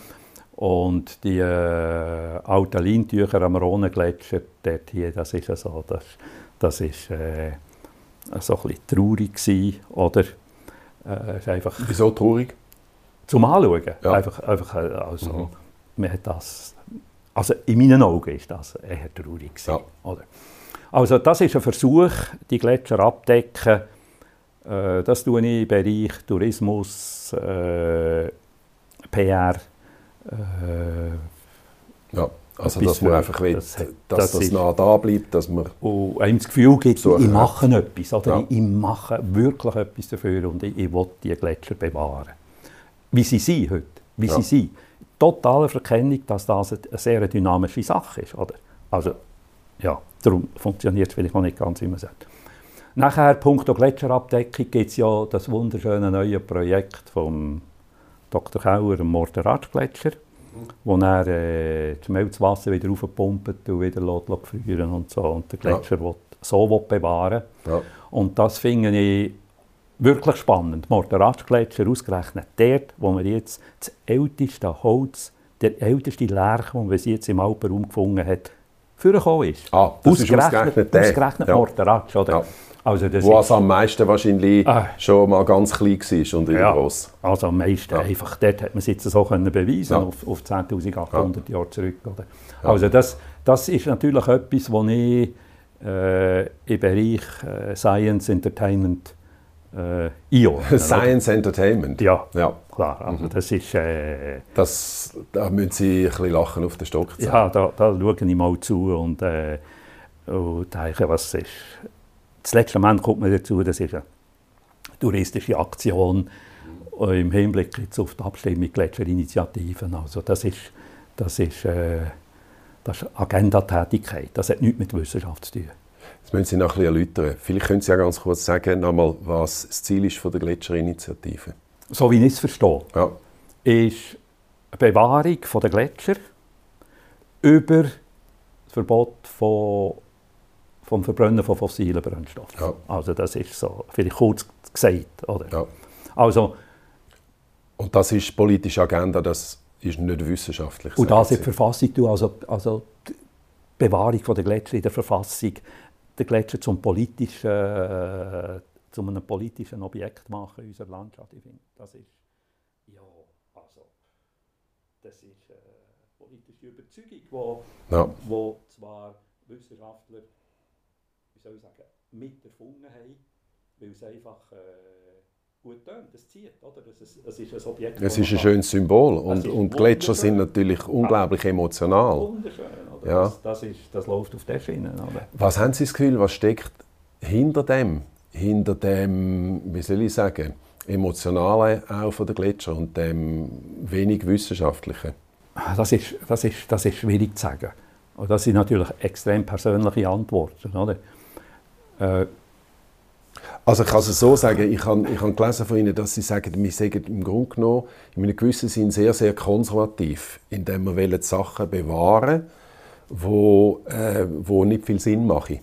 S2: Und die äh, alten Leintücher am Rhone-Gletscher, dort hier, das ist so, das, das ist äh, so ein bisschen traurig gewesen, oder? Äh, ist einfach
S1: Wieso traurig?
S2: zum Anschauen.
S1: Ja.
S2: Einfach, einfach, äh, also,
S1: Mhm.
S2: man hat das, also in meinen Augen ist das eher traurig gewesen,
S1: Ja.
S2: oder? Also das ist ein Versuch, die Gletscher abdecken. Äh, das tue ich im Bereich Tourismus, äh, PR. Äh,
S1: Ja, also dass man einfach will,
S2: das
S1: dass
S2: das
S1: das, nah da bleibt, dass man...
S2: und einem das Gefühl gibt, ich mache etwas. Oder?
S1: Ja.
S2: Ich, ich mache wirklich etwas dafür und ich, ich will die Gletscher bewahren. Wie sie sind heute. Wie
S1: Ja.
S2: sie sind. Totale Verkennung, dass das eine sehr dynamische Sache ist. Oder? Also, ja, darum funktioniert es vielleicht auch nicht ganz, wie man sagt. Nachher, punkto Gletscherabdeckung, gibt es ja das wunderschöne neue Projekt vom Dr. Kauer, dem Morteratsch-Gletscher, wo er äh, das Melzwasser wieder aufpumpt und wieder frieren und so. Und
S1: Ja.
S2: Gletscher will, so will bewahren
S1: Ja.
S2: Und das finde ich wirklich spannend. Morteratsch-Gletscher ausgerechnet dort, wo wir jetzt das älteste Holz, der älteste Lärch, den wir jetzt im Alpenraum gefunden haben, vorgekommen ist.
S1: Ah, das ist ausgerechnet der.
S2: ausgerechnet
S1: Ja.
S2: Morteratsch, oder?
S1: Ja.
S2: Also das ist-
S1: also am meisten wahrscheinlich
S2: Ah.
S1: schon mal ganz klein war und
S2: ja,
S1: gross.
S2: also am meisten
S1: Ja.
S2: einfach, dort hat man es jetzt so können beweisen
S1: Ja.
S2: auf, auf 10'800 Jahre zurück. Oder? Also das, das ist natürlich etwas, was ich äh, im Bereich äh, Science, Entertainment äh, einordnen.
S1: Science oder? Entertainment.
S2: Ja, ja. klar. Also mhm. das ist...
S1: Äh, das, da müssen Sie ein bisschen lachen auf den Stock
S2: zeigen. Ja, da, da schaue ich mal zu und, äh, und denke, was ist... Das letzte Moment kommt mir dazu, das ist eine touristische Aktion im Hinblick jetzt auf die Abstimmung Gletscherinitiativen. Also das ist, das ist, äh, das ist Agendatätigkeit. Das hat nichts mit Wissenschaft zu tun.
S1: Müssen Sie noch ein bisschen erläutern. Vielleicht können Sie ja ganz kurz sagen, nochmal, was das Ziel ist von der Gletscherinitiative.
S2: So wie ich es verstehe, ja. ist eine Bewahrung der Gletscher über das Verbot von, vom Verbrennen von fossilen Brennstoffen. Ja. Also das ist so, vielleicht kurz gesagt. Oder? Ja. Also,
S1: Und das ist politische Agenda, das ist nicht wissenschaftlich.
S2: Und das in der Verfassung, also, also die Bewahrung der Gletscher in der Verfassung den Gletscher zum politischen, äh, zu einem politischen Objekt machen in unserer Landschaft. Ich finde, das ist, ja, also, das ist eine politische Überzeugung, wo, ja. wo zwar Wissenschaftler, wie soll ich sagen, mit erfunden haben, weil es einfach äh, gut tönt, das zieht, oder? Das ist, das ist ein Objekt.
S1: Es ist ein schönes Symbol und, und Gletscher sind natürlich unglaublich emotional.
S2: Wunderschön, oder? Ja. Das, das, ist, das läuft auf der Schiene. Oder?
S1: Was haben Sie das Gefühl, was steckt hinter dem, hinter dem, wie soll ich sagen, emotionalen auch von der Gletscher und dem wenig wissenschaftlichen?
S2: Das ist, das ist, das ist schwierig zu sagen. Und das sind natürlich extrem persönliche Antworten, oder?
S1: Äh, also ich kann es so sagen, ich habe, ich habe gelesen von Ihnen, dass Sie sagen, wir sagen im Grunde genommen in einem gewissen Sinn sehr, sehr konservativ, indem wir Sachen bewahren wo, äh, wo nicht viel Sinn machen.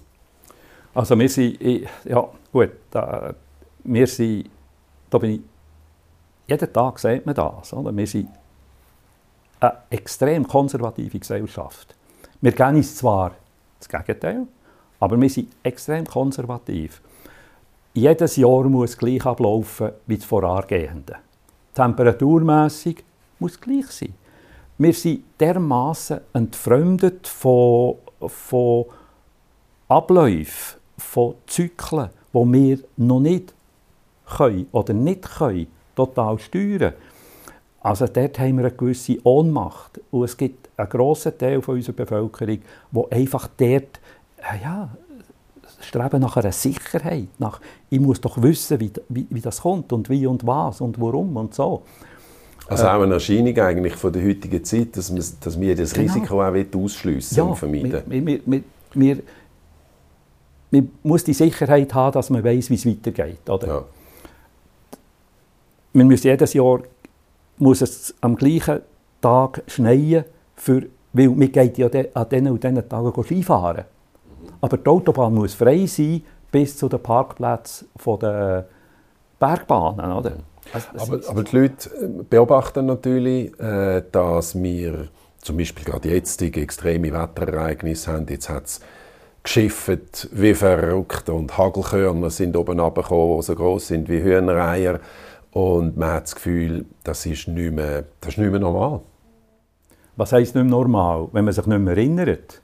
S2: Also wir sind, ja gut, da, wir sind, da bin ich, jeden Tag sieht man das, oder? wir sind eine extrem konservative Gesellschaft. Wir kennen uns zwar das Gegenteil, aber wir sind extrem konservativ jedes Jahr muss gleich ablaufen wie das vorangehende. Temperaturmässig muss gleich sein. Wir sind dermaßen entfremdet von, von Abläufen, von Zyklen, die wir noch nicht können oder nicht können, total steuern. Also dort haben wir eine gewisse Ohnmacht. Und es gibt einen grossen Teil unserer Bevölkerung, der einfach dort ja, Streben nach einer Sicherheit, nach, ich muss doch wissen, wie, wie, wie das kommt und wie und was und warum und so.
S1: Also auch eine Erscheinung eigentlich von der heutigen Zeit, dass, man, dass wir das genau. Risiko auch ausschliessen ja, und vermeiden.
S2: Wir, wir, wir, man muss die Sicherheit haben, dass man weiß, wie es weitergeht. Oder? Ja. Man muss jedes Jahr muss es am gleichen Tag schneien, für, weil man geht ja an diesen und diesen Tagen Skifahren. Aber die Autobahn muss frei sein bis zu den Parkplätzen der Bergbahnen. Oder?
S1: Also, aber, aber, die Leute äh, beobachten natürlich, äh, dass wir zum Beispiel gerade jetzt extreme Wetterereignisse haben. Jetzt hat es geschifft wie verrückt und Hagelkörner sind oben runtergekommen, die so groß sind wie Hühnereier. Und man hat das Gefühl, das ist nicht mehr, das ist nicht mehr normal.
S2: Was heisst nicht mehr normal? Wenn man sich nicht mehr erinnert.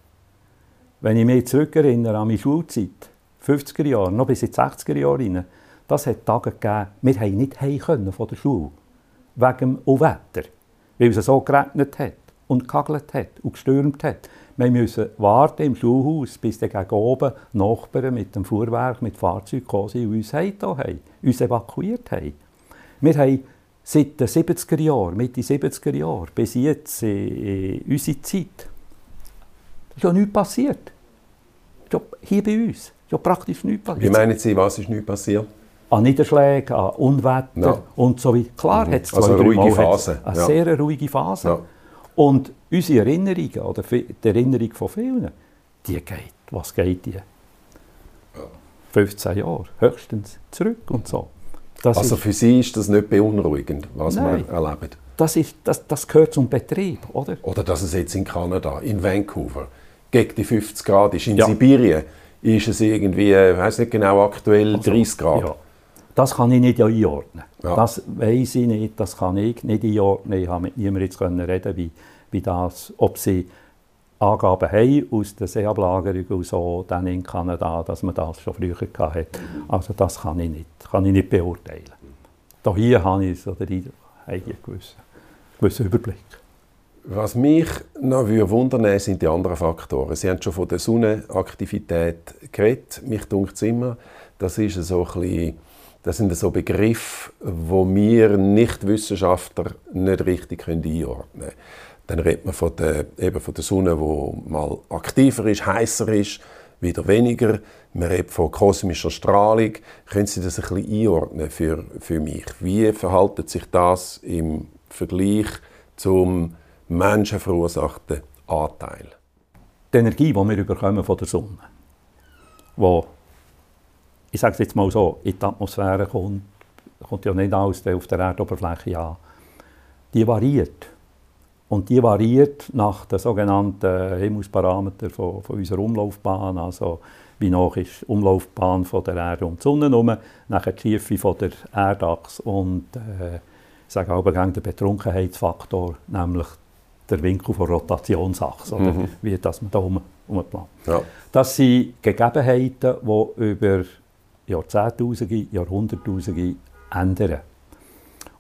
S2: Wenn ich mich zurückerinnere an meine Schulzeit, 50er Jahre, noch bis in die 60er Jahre rein, das hat Tage gegeben, wir haben nicht heim können von der Schule. Wegen dem Wetter. Weil es so geregnet hat und gehagelt hat und gestürmt hat. Wir mussten warten im Schulhaus, bis dann gegen oben Nachbarn mit dem Fuhrwerk, mit Fahrzeugen gekommen sind und uns haben, uns evakuiert haben. Wir haben seit den 70er Jahren, Mitte 70er Jahre, bis jetzt, in unsere Zeit, ist ja nichts passiert. Ja, hier bei uns ja praktisch nichts
S1: passiert. Wie meinen Sie, was ist nicht passiert?
S2: An Niederschlägen, an Unwetter ja. und so weiter. Klar mhm. hat es
S1: also eine ruhige Phase.
S2: Eine ja. sehr ruhige Phase. Ja. Und unsere Erinnerungen, oder die Erinnerung von vielen, die geht, was geht die? 15 Jahre, höchstens zurück und so.
S1: Das also für Sie ist das nicht beunruhigend, was Nein. wir erleben?
S2: Das, ist, das, das gehört zum Betrieb, oder?
S1: Oder dass es jetzt in Kanada, in Vancouver, gegen die 50 Grad ist. In ja. Sibirien ist es irgendwie, ich weiß nicht genau, aktuell also, 30 Grad. Ja.
S2: Das kann ich nicht einordnen. Ja. Das weiß ich nicht, das kann ich nicht einordnen. Ich habe mit niemandem jetzt reden wie, wie das, ob sie Angaben haben aus der Seeablagerung und so, dann in Kanada, dass man das schon früher hatte. Also das kann ich nicht, kann ich nicht beurteilen. Da hier habe ich so den einen gewissen, gewissen Überblick.
S1: Was mich noch wundern sind die anderen Faktoren. Sie haben schon von der Sonnenaktivität geredet. Mich dunkt es immer, das ist so ein bisschen das sind so Begriffe, wo wir Nicht-Wissenschaftler nicht richtig einordnen können. Dann redet man von der, eben von der Sonne, die mal aktiver ist, heißer ist, wieder weniger. Man redet von kosmischer Strahlung. Können Sie das ein bisschen einordnen für, für mich? Wie verhaltet sich das im Vergleich zum menschenverursachten Anteil?
S2: Die Energie, die wir bekommen von der Sonne, die ich sage es jetzt mal so, in die Atmosphäre kommt, kommt ja nicht alles auf der Erdoberfläche an. Die variiert. Und die variiert nach den sogenannten Himmelsparametern von, von unserer Umlaufbahn. Also wie hoch ist die Umlaufbahn von der Erde um die Sonne herum, nachher die Tiefe von der Erdachse und äh, ich sage auch der Betrunkenheitsfaktor, nämlich der Winkel von Rotationsachse, oder mhm. wie das man da um, umplant. Ja. Das sind Gegebenheiten, die über Jahrzehntausende, Jahrhunderttausende ändern.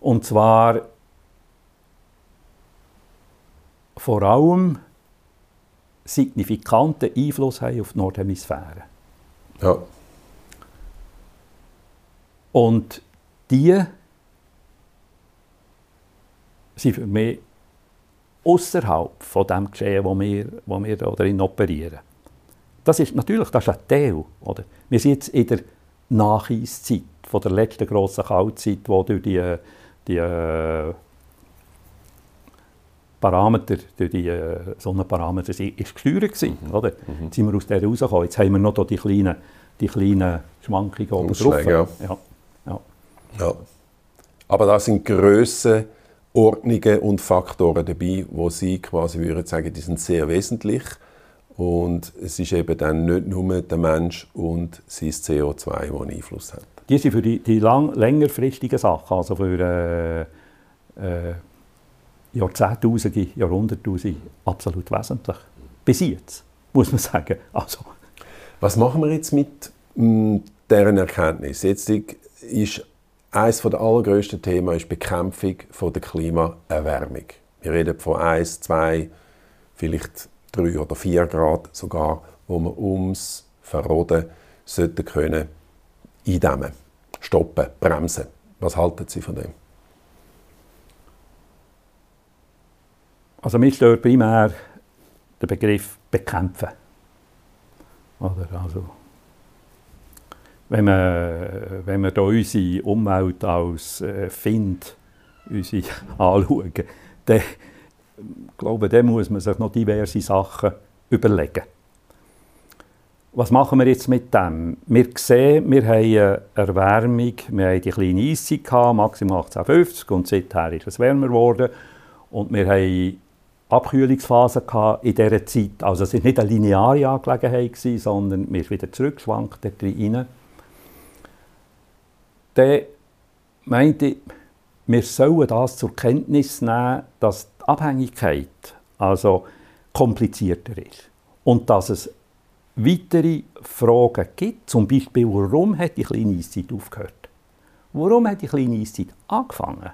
S2: Und zwar vor allem signifikanten Einfluss haben auf die Nordhemisphäre. Ja. Und die sind für mich außerhalb von dem Geschehen, wo wir, wo wir darin operieren. Das ist natürlich das ist ein Teil. Oder? Wir sind jetzt in der Nacheiszeit, von der letzten grossen Kaltzeit, die durch die, die äh, Parameter, durch die äh, Sonnenparameter ist gesteuert war. Mhm. Oder? Mhm. Jetzt sind wir aus der rausgekommen. Jetzt haben wir noch die kleinen, die kleinen Schwankungen oben drauf.
S1: Ja. Ja. Ja. ja. Aber da sind Grössen, Ordnungen und Faktoren dabei, wo Sie quasi würden sagen, die sind sehr wesentlich und es ist eben dann nicht nur der Mensch und sein CO2, das einen Einfluss hat.
S2: Die sind für die, die lang, längerfristigen Sachen, also für äh, äh, Jahrzehntausende, Jahrhunderttausende, absolut wesentlich. Bis jetzt, muss man sagen. Also.
S1: Was machen wir jetzt mit mh, deren Erkenntnis? Jetzt ist eines der allergrößten Themen ist die Bekämpfung der Klimaerwärmung. Wir reden von 1, 2, vielleicht drei oder vier Grad sogar, wo wir ums Verroden sollten können eindämmen, stoppen, bremsen. Was halten Sie von dem?
S2: Also mich stört primär der Begriff bekämpfen. Oder also, wenn wir, wenn wir da unsere Umwelt als äh, Find unsere anschauen, dann glaube, da muss man sich noch diverse Sachen überlegen. Was machen wir jetzt mit dem? Wir sehen, wir haben Erwärmung, wir haben die kleine Eiszeit gehabt, maximal 1850 und seither ist es wärmer geworden. Und wir haben Abkühlungsphasen in dieser Zeit. Also es war nicht eine lineare Angelegenheit, sondern wir sind wieder zurückgeschwankt rein. Dann meinte ich, wir sollen das zur Kenntnis nehmen, dass Abhängigkeit also komplizierter ist. Und dass es weitere Fragen gibt, zum Beispiel, warum hat die kleine Eiszeit aufgehört? Warum hat die kleine Eiszeit angefangen?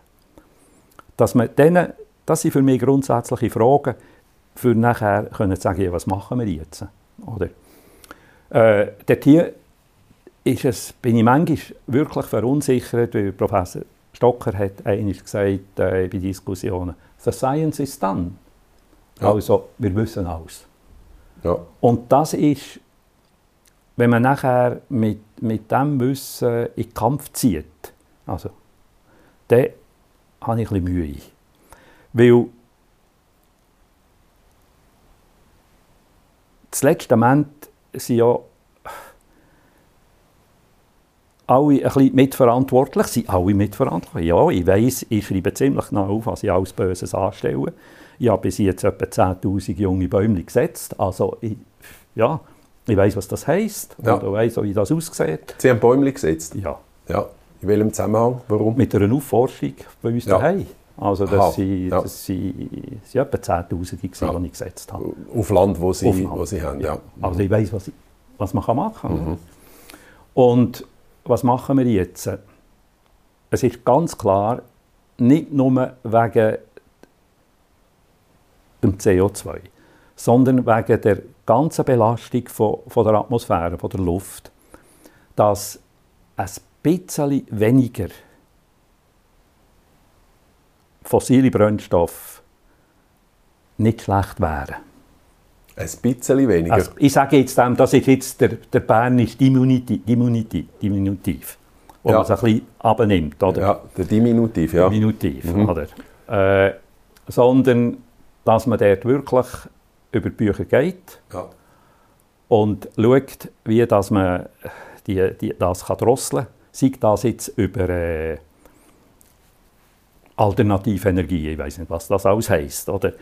S2: Dass man denen, das sind für mich grundsätzliche Fragen, für nachher können sagen, was machen wir jetzt? Oder? Äh, dort hier ist es, bin ich manchmal wirklich verunsichert, weil Professor Stocker hat einmal gesagt äh, bei Diskussionen, The science is done. Ja. Also, wir wissen alles. Ja. Und das ist, wenn man nachher mit, mit dem Wissen in den Kampf zieht, also, dann habe ich ein bisschen Mühe. Weil das letzte Moment sind ja alle ein bisschen mitverantwortlich, sind alle mitverantwortlich. Ja, ich weiss, ich schreibe ziemlich genau auf, was ich alles Böses anstelle. Ich habe bis jetzt etwa 10'000 junge Bäume gesetzt. Also, ich, ja, ich weiss, was das heisst ja. und weiss wie das aussieht.
S1: Sie haben Bäume gesetzt?
S2: Ja.
S1: ja. In welchem Zusammenhang? Warum?
S2: Mit einer Aufforschung bei uns ja. daheim. Also das, Aha, sind, ja. etwa 10'000, die ja. ich gesetzt habe.
S1: Auf Land, wo sie, Land. Wo sie haben, ja.
S2: Also ich weiß, was, was man machen kann. Mhm. Und was machen wir jetzt? Es ist ganz klar, nicht nur wegen dem CO2, sondern wegen der ganzen Belastung von, von der Atmosphäre, von der Luft, dass ein bisschen weniger fossile Brennstoffe nicht schlecht wären.
S1: Ein bisschen weniger? Also
S2: ich sage jetzt dem, das ist jetzt der, der bernische Diminutiv, Diminutiv, Diminutiv wo ja. man es ein bisschen abnimmt. Oder?
S1: Ja, der Diminutiv, ja.
S2: Diminutiv, mhm. oder? Äh, sondern, dass man dort wirklich über die Bücher geht ja. und schaut, wie dass man die, die, das kann drosseln kann. Sei das jetzt über äh, alternative Energie, ich weiß nicht, was das alles heisst. Oder?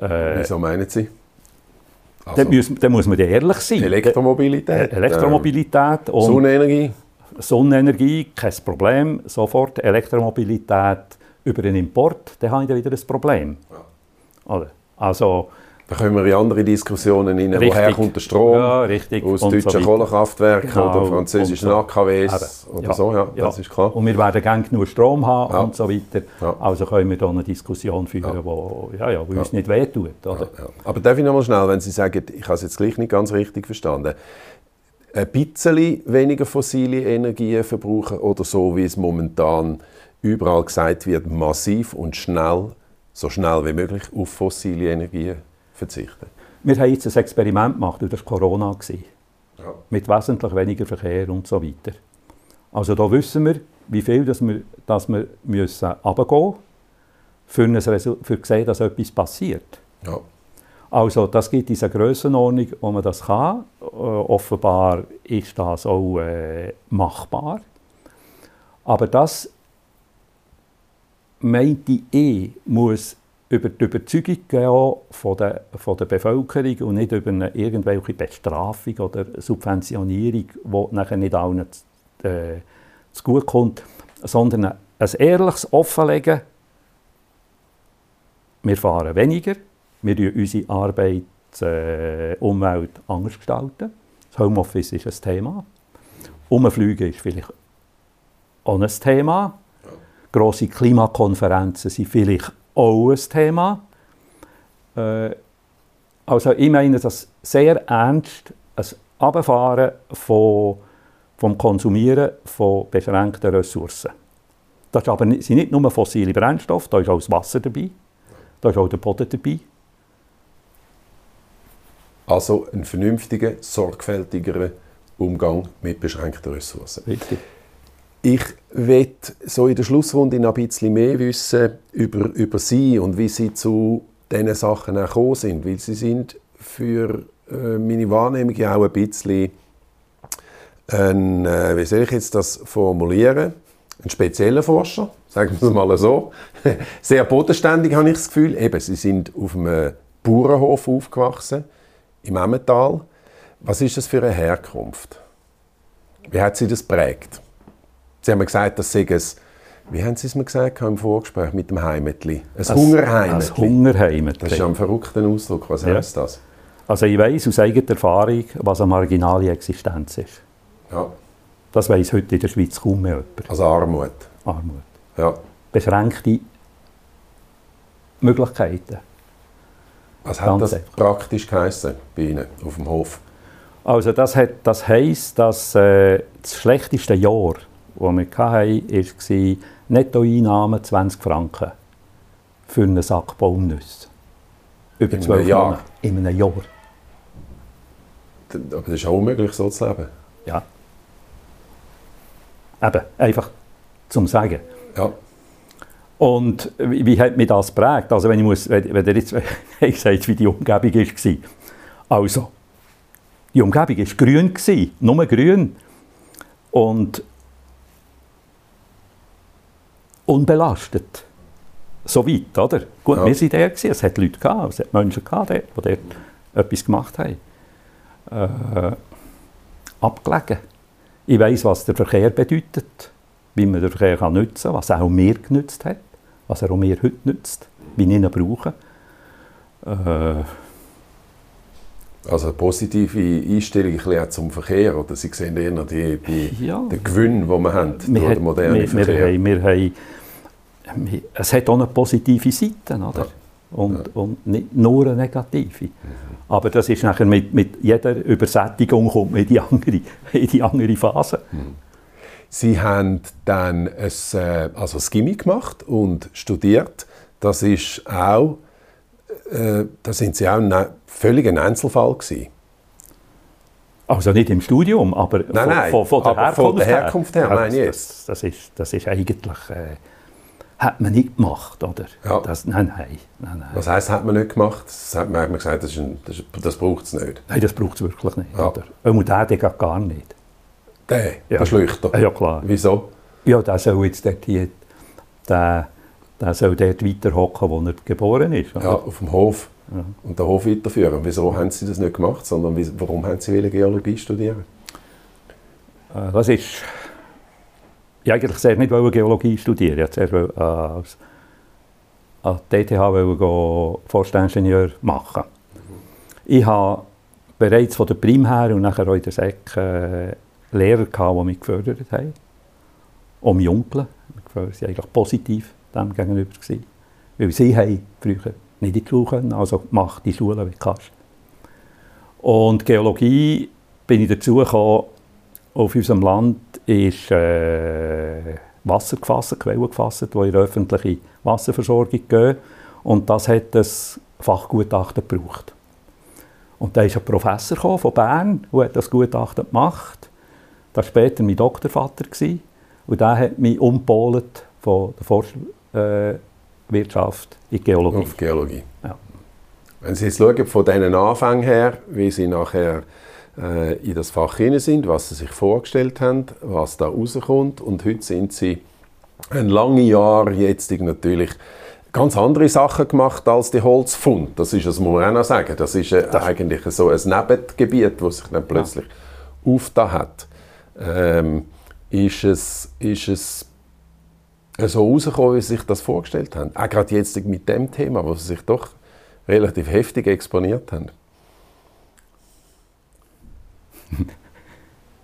S1: Äh, Wieso meinen Sie?
S2: Also, dann, muss, dann muss man ehrlich sein.
S1: Elektromobilität.
S2: Elektromobilität.
S1: Und Sonnenenergie.
S2: Sonnenenergie, kein Problem. Sofort Elektromobilität über den Import, dann habe ich dann wieder ein Problem. Ja. Also,
S1: da kommen wir in andere Diskussionen rein. Richtig. Woher kommt der Strom?
S2: Ja, richtig.
S1: Aus und deutschen so Kohlekraftwerken genau. oder französischen so. AKWs oder ja. so, ja,
S2: ja, das ist klar. Und wir werden gerne genug Strom haben ja. und so weiter. Also können wir da eine Diskussion führen, ja. wo, ja, ja, wo uns nicht wehtut. Oder?
S1: Aber darf ich noch mal schnell, wenn Sie sagen, ich habe es jetzt gleich nicht ganz richtig verstanden, ein bisschen weniger fossile Energien verbrauchen oder so, wie es momentan überall gesagt wird, massiv und schnell, so schnell wie möglich auf fossile Energien verzichten?
S2: Wir haben jetzt ein Experiment gemacht, das war Corona. Ja. Mit wesentlich weniger Verkehr und so weiter. Also da wissen wir, wie viel dass wir, dass wir müssen runtergehen müssen, für, zu sehen, dass etwas passiert. Ja. Also das gibt diese Grössenordnung, wo man das kann. Äh, offenbar ist das auch äh, machbar. Aber das meinte ich, muss über die Überzeugung von der, von der Bevölkerung und nicht über eine irgendwelche Bestrafung oder Subventionierung, die nachher nicht allen äh, zu gut kommt, sondern ein ehrliches Offenlegen. Wir fahren weniger, wir gestalten unsere Arbeit, äh, anders gestalten. Das Homeoffice ist ein Thema. Umfliegen ist vielleicht auch ein Thema. Grosse Klimakonferenzen sind vielleicht auch ein Thema. Äh, also ich meine das sehr ernst, ein Abfahren von, vom Konsumieren von beschränkten Ressourcen. Das aber sind nicht nur fossile Brennstoffe, da ist auch das Wasser dabei, da ist auch der Boden dabei.
S1: Also ein vernünftiger, sorgfältigerer Umgang mit beschränkten Ressourcen.
S2: Richtig.
S1: Ich will so in der Schlussrunde noch ein bisschen mehr wissen über, über Sie und wie Sie zu diesen Sachen gekommen sind, weil Sie sind für äh, meine Wahrnehmung auch ein bisschen ein, äh, wie soll ich jetzt das formulieren, ein spezieller Forscher, sagen wir es mal so. Sehr bodenständig habe ich das Gefühl. Eben, Sie sind auf einem Bauernhof aufgewachsen, im Emmental. Was ist das für eine Herkunft? Wie hat Sie das prägt? Sie haben gesagt, das sei ein, wie haben Sie es mir gesagt im Vorgespräch mit dem Heimetli? Ein Hungerheimetli.
S2: Ein Hungerheimetli.
S1: Das ist ja ein verrückter Ausdruck. Was ja. heißt das?
S2: Also ich weiß aus eigener Erfahrung, was eine marginale Existenz ist.
S1: Ja.
S2: Das weiß heute in der Schweiz kaum mehr jemand.
S1: Also Armut.
S2: Armut.
S1: Ja.
S2: Beschränkte Möglichkeiten.
S1: Was hat Ganz das einfach. praktisch geheißen bei Ihnen auf dem Hof?
S2: Also das, hat, das heisst, dass äh, das schlechteste Jahr die wir hatten, war Nettoeinnahmen 20 Franken für einen Sack Baumnüsse.
S1: Über zwölf Jahre.
S2: In einem Jahr.
S1: Aber das ist auch unmöglich, so zu leben.
S2: Ja. Eben, einfach zum Sagen.
S1: Ja.
S2: Und wie, wie hat mich das geprägt? Also wenn ich muss, wenn, wenn jetzt ich sage, wie die Umgebung war. Also, die Umgebung war grün, nur grün. Und unbelastet. So weit, oder? Gut, ja. wir waren der, es hat Leute gehabt, es hat Menschen gehabt, die dort etwas gemacht haben. Äh, abgelegen. Ich weiss, was der Verkehr bedeutet, wie man den Verkehr kann nutzen kann, was auch mir genützt hat. was er auch mir heute nützt, wie ich ihn brauche. Äh,
S1: also eine positive Einstellung ein bisschen zum Verkehr, oder Sie sehen eher die, die, ja. den Gewinn, den wir haben wir durch den modernen wir, Verkehr.
S2: Wir, wir, wir haben, es hat auch eine positive Seite, oder? Ja. Und, ja. und nicht nur eine negative. Mhm. Aber das ist nachher mit, mit jeder Übersättigung kommt man in die andere, in die andere Phase. Mhm.
S1: Sie haben dann ein, äh, also ein Gimmi gemacht und studiert. Das ist auch, äh, da sind Sie auch ein völliger Einzelfall gewesen.
S2: Also nicht im Studium, aber
S1: nein, von, nein, von, von, der, aber Herkunft von der Herkunft her, her meine ich
S2: das, das, ist, das ist eigentlich... Äh, hat man nicht gemacht, oder?
S1: Ja.
S2: Das, nein, nein, nein, nein.
S1: Was heisst, hat man nicht gemacht? Das hat man gesagt, das, das, das braucht es nicht.
S2: Nein, das braucht es wirklich nicht. Ja. Oder? Und der, der geht gar nicht.
S1: Der, ja. der Schlüchter?
S2: Ja, klar.
S1: Wieso?
S2: Ja, der soll jetzt dort hier, der, der soll dort weiter hocken, wo er geboren ist.
S1: Oder? Ja, auf dem Hof. Ja. Und den Hof weiterführen. Wieso haben Sie das nicht gemacht, sondern warum haben Sie Geologie studieren?
S2: Äh, das ist ich eigentlich sehr nicht Geologie studieren. Ich wollte als an die TTH Forstingenieur machen. Ich habe bereits von der Prim her und nachher auch in der Sek äh, Lehrer gehabt, die mich gefördert haben. Mein Onkel. Sie waren eigentlich positiv dem gegenüber. Weil sie haben früher nicht in die Schule können, also mach die Schule, wie du kannst. Und Geologie bin ich dazu gekommen, auf unserem Land ist äh, Wasser gefasst, Quellen gefasst, die in die öffentliche Wasserversorgung gehen. Und das hat das Fachgutachten gebraucht. Und da ist ein Professor von Bern, der das Gutachten gemacht Das war später mein Doktorvater. Und der hat mich umgepolt von der Forstwirtschaft äh, in Geologie.
S1: Auf Geologie. Ja. Wenn Sie jetzt schauen, von diesen Anfängen her, wie Sie nachher äh, in das Fach hinein sind, was sie sich vorgestellt haben, was da rauskommt. Und heute sind sie ein lange Jahr jetzt natürlich ganz andere Sachen gemacht als die Holzfund. Das ist, das muss man auch noch sagen. Das ist äh, das eigentlich so ein Nebengebiet, das sich dann plötzlich ja. aufgetan hat. Ähm, ist es, ist es so rausgekommen, wie sie sich das vorgestellt haben? Auch gerade jetzt mit dem Thema, wo sie sich doch relativ heftig exponiert haben.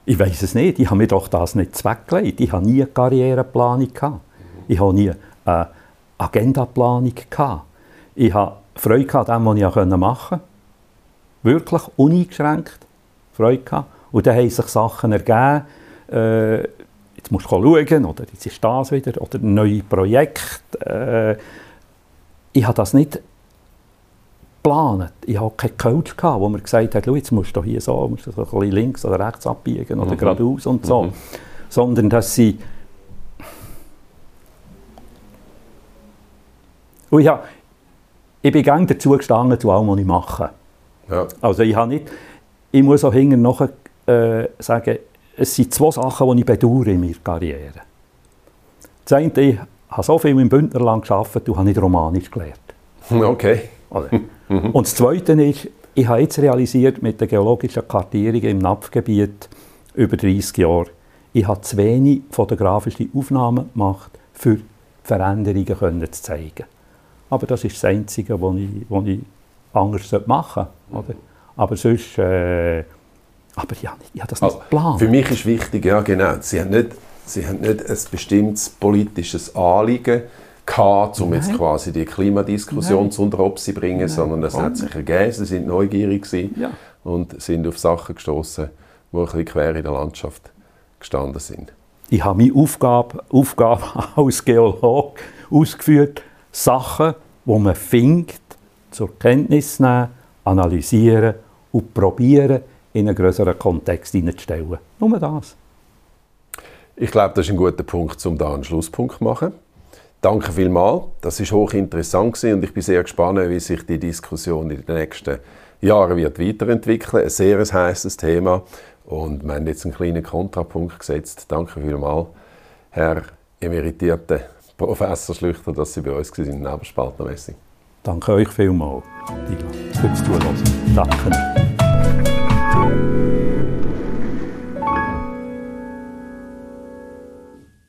S2: ich weiß es nicht. Ich habe mir doch das nicht zweckgelegt. Ich habe nie eine Karriereplanung gehabt. Ich habe nie eine Agendaplanung gehabt. Ich habe Freude an dem, was ich machen konnte. Wirklich uneingeschränkt Freude gehabt. Und dann haben sich Sachen ergeben. Äh, jetzt musst du schauen, oder jetzt ist das wieder, oder ein neues Projekt. Äh, ich habe das nicht geplant. Ich hatte keinen Coach, der mir gesagt hat, jetzt musst du hier so, musst du so ein bisschen links oder rechts abbiegen oder mhm. geradeaus und so. Mhm. Sondern, dass sie... Und ich, habe, ich bin gerne dazu gestanden, zu allem, was ich mache. Ja. Also ich habe nicht... Ich muss auch hinterher noch äh, sagen, es sind zwei Sachen, die ich bedauere in meiner Karriere. Das eine, ich habe so viel im Bündnerland gearbeitet und habe nicht Romanisch gelernt.
S1: Okay.
S2: Mhm. Und das Zweite ist, ich habe jetzt realisiert, mit der geologischen Kartierung im Napfgebiet über 30 Jahre, ich habe zu wenig fotografische Aufnahmen gemacht, für Veränderungen können zu zeigen. Aber das ist das Einzige, was ich, was ich anders machen sollte. Aber sonst... Äh, aber ja, ich habe das nicht also, geplant.
S1: Für mich ist wichtig, ja genau, Sie haben nicht, Sie haben nicht ein bestimmtes politisches Anliegen, gehabt, um Nein. jetzt quasi die Klimadiskussion zu unter Obsi bringen, Nein. sondern das hat sich ergeben. Sie sind neugierig ja. und sind auf Sachen gestoßen, die ein bisschen quer in der Landschaft gestanden sind.
S2: Ich habe meine Aufgabe, Aufgabe als Geolog ausgeführt, Sachen, die man findet, zur Kenntnis nehmen, analysieren und probieren, in einen größeren Kontext hineinzustellen. Nur das.
S1: Ich glaube, das ist ein guter Punkt, um da einen Schlusspunkt zu machen. Danke vielmals. Das ist hochinteressant und ich bin sehr gespannt, wie sich die Diskussion in den nächsten Jahren wird weiterentwickeln. Ein sehr heißes Thema und wir haben jetzt einen kleinen Kontrapunkt gesetzt. Danke vielmals, Herr emeritierter Professor Schlüchter, dass Sie bei uns waren in der Nebelspaltermessung.
S2: Danke euch vielmals, fürs Zuhören. Danke. Bye.